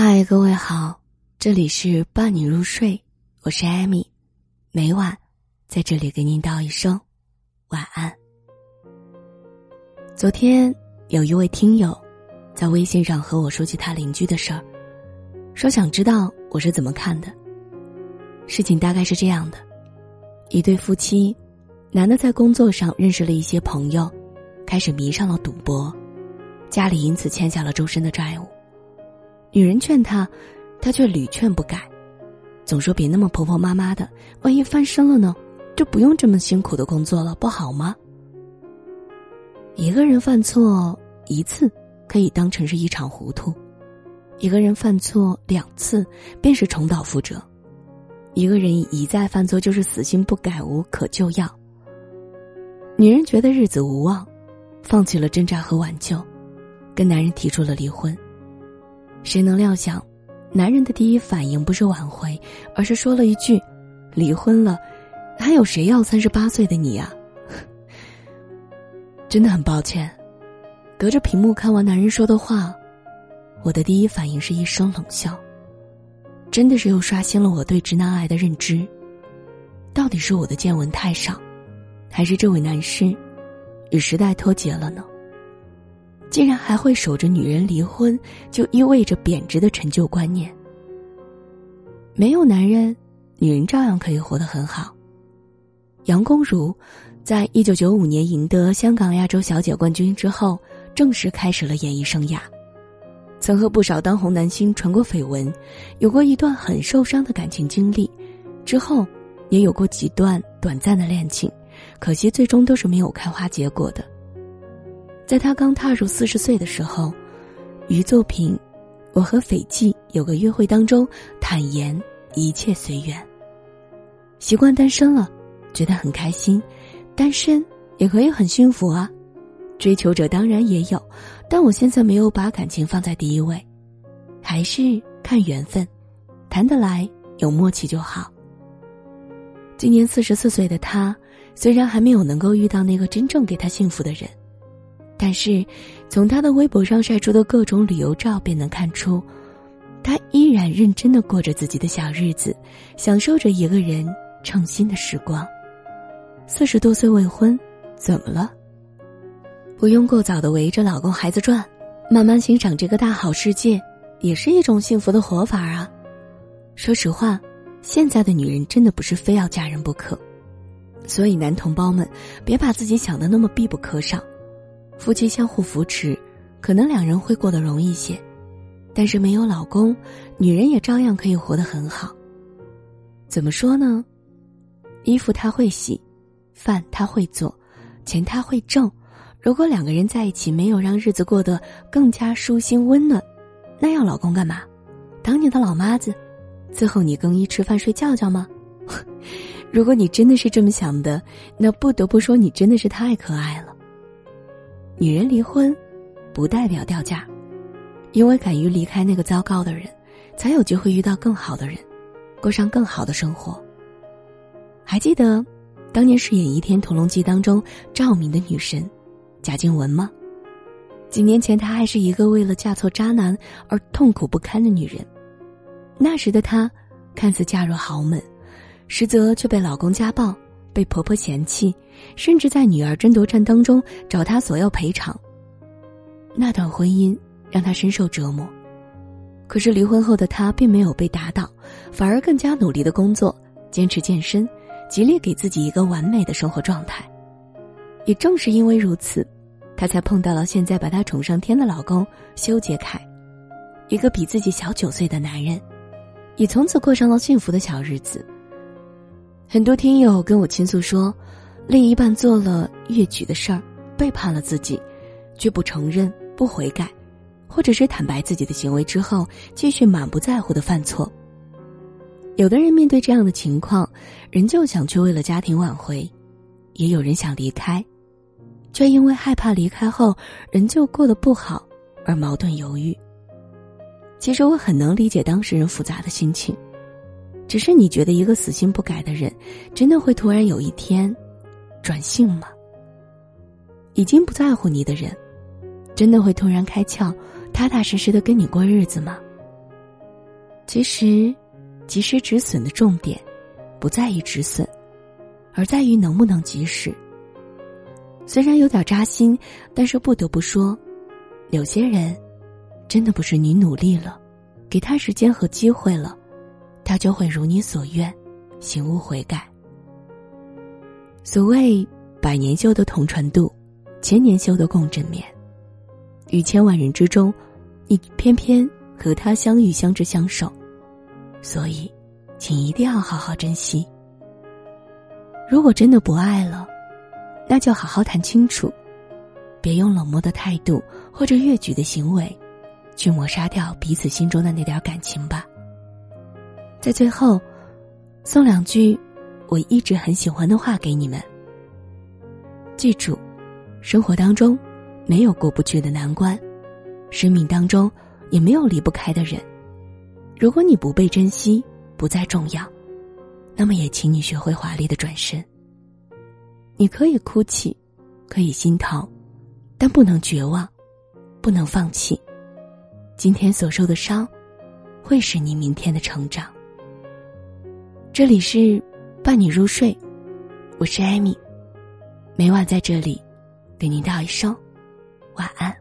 嗨，各位好，这里是伴你入睡，我是艾米，每晚在这里给您道一声晚安。昨天有一位听友在微信上和我说起他邻居的事儿，说想知道我是怎么看的。事情大概是这样的：一对夫妻，男的在工作上认识了一些朋友，开始迷上了赌博，家里因此欠下了周身的债务。女人劝他，他却屡劝不改，总说别那么婆婆妈妈的，万一翻身了呢，就不用这么辛苦的工作了，不好吗？一个人犯错一次，可以当成是一场糊涂；一个人犯错两次，便是重蹈覆辙；一个人一再犯错，就是死心不改，无可救药。女人觉得日子无望，放弃了挣扎和挽救，跟男人提出了离婚。谁能料想，男人的第一反应不是挽回，而是说了一句：“离婚了，还有谁要三十八岁的你呀？” 真的很抱歉，隔着屏幕看完男人说的话，我的第一反应是一声冷笑。真的是又刷新了我对直男癌的认知。到底是我的见闻太少，还是这位男士与时代脱节了呢？竟然还会守着女人离婚就意味着贬值的陈旧观念。没有男人，女人照样可以活得很好。杨恭如，在一九九五年赢得香港亚洲小姐冠军之后，正式开始了演艺生涯。曾和不少当红男星传过绯闻，有过一段很受伤的感情经历，之后也有过几段短暂的恋情，可惜最终都是没有开花结果的。在他刚踏入四十岁的时候，于作品《我和斐济有个约会》当中坦言一切随缘。习惯单身了，觉得很开心，单身也可以很幸福啊。追求者当然也有，但我现在没有把感情放在第一位，还是看缘分，谈得来有默契就好。今年四十四岁的他，虽然还没有能够遇到那个真正给他幸福的人。但是，从他的微博上晒出的各种旅游照便能看出，他依然认真的过着自己的小日子，享受着一个人称心的时光。四十多岁未婚，怎么了？不用过早的围着老公孩子转，慢慢欣赏这个大好世界，也是一种幸福的活法啊。说实话，现在的女人真的不是非要嫁人不可，所以男同胞们，别把自己想的那么必不可少。夫妻相互扶持，可能两人会过得容易些，但是没有老公，女人也照样可以活得很好。怎么说呢？衣服他会洗，饭他会做，钱他会挣。如果两个人在一起没有让日子过得更加舒心温暖，那要老公干嘛？当你的老妈子，伺候你更衣、吃饭、睡觉觉吗？如果你真的是这么想的，那不得不说你真的是太可爱了。女人离婚，不代表掉价，因为敢于离开那个糟糕的人，才有机会遇到更好的人，过上更好的生活。还记得当年饰演《倚天屠龙记》当中赵敏的女神贾静雯吗？几年前，她还是一个为了嫁错渣男而痛苦不堪的女人。那时的她，看似嫁入豪门，实则却被老公家暴。被婆婆嫌弃，甚至在女儿争夺战当中找她索要赔偿。那段婚姻让她深受折磨，可是离婚后的她并没有被打倒，反而更加努力的工作，坚持健身，极力给自己一个完美的生活状态。也正是因为如此，她才碰到了现在把她宠上天的老公修杰楷，一个比自己小九岁的男人，也从此过上了幸福的小日子。很多听友跟我倾诉说，另一半做了越矩的事儿，背叛了自己，却不承认、不悔改，或者是坦白自己的行为之后，继续满不在乎的犯错。有的人面对这样的情况，仍旧想去为了家庭挽回；也有人想离开，却因为害怕离开后仍旧过得不好而矛盾犹豫。其实我很能理解当事人复杂的心情。只是你觉得一个死心不改的人，真的会突然有一天转性吗？已经不在乎你的人，真的会突然开窍，踏踏实实的跟你过日子吗？其实，及时止损的重点，不在于止损，而在于能不能及时。虽然有点扎心，但是不得不说，有些人，真的不是你努力了，给他时间和机会了，他就会如你所愿，醒悟悔改。所谓百年修得同船渡，千年修得共枕眠。于千万人之中，你偏偏和他相遇、相知、相守，所以，请一定要好好珍惜。如果真的不爱了，那就好好谈清楚，别用冷漠的态度或者越矩的行为，去抹杀掉彼此心中的那点感情吧。在最后，送两句我一直很喜欢的话给你们。记住，生活当中没有过不去的难关，生命当中也没有离不开的人。如果你不被珍惜，不再重要，那么也请你学会华丽的转身。你可以哭泣，可以心疼，但不能绝望，不能放弃。今天所受的伤，会是你明天的成长。这里是伴你入睡，我是艾米，每晚在这里，给您道一声晚安。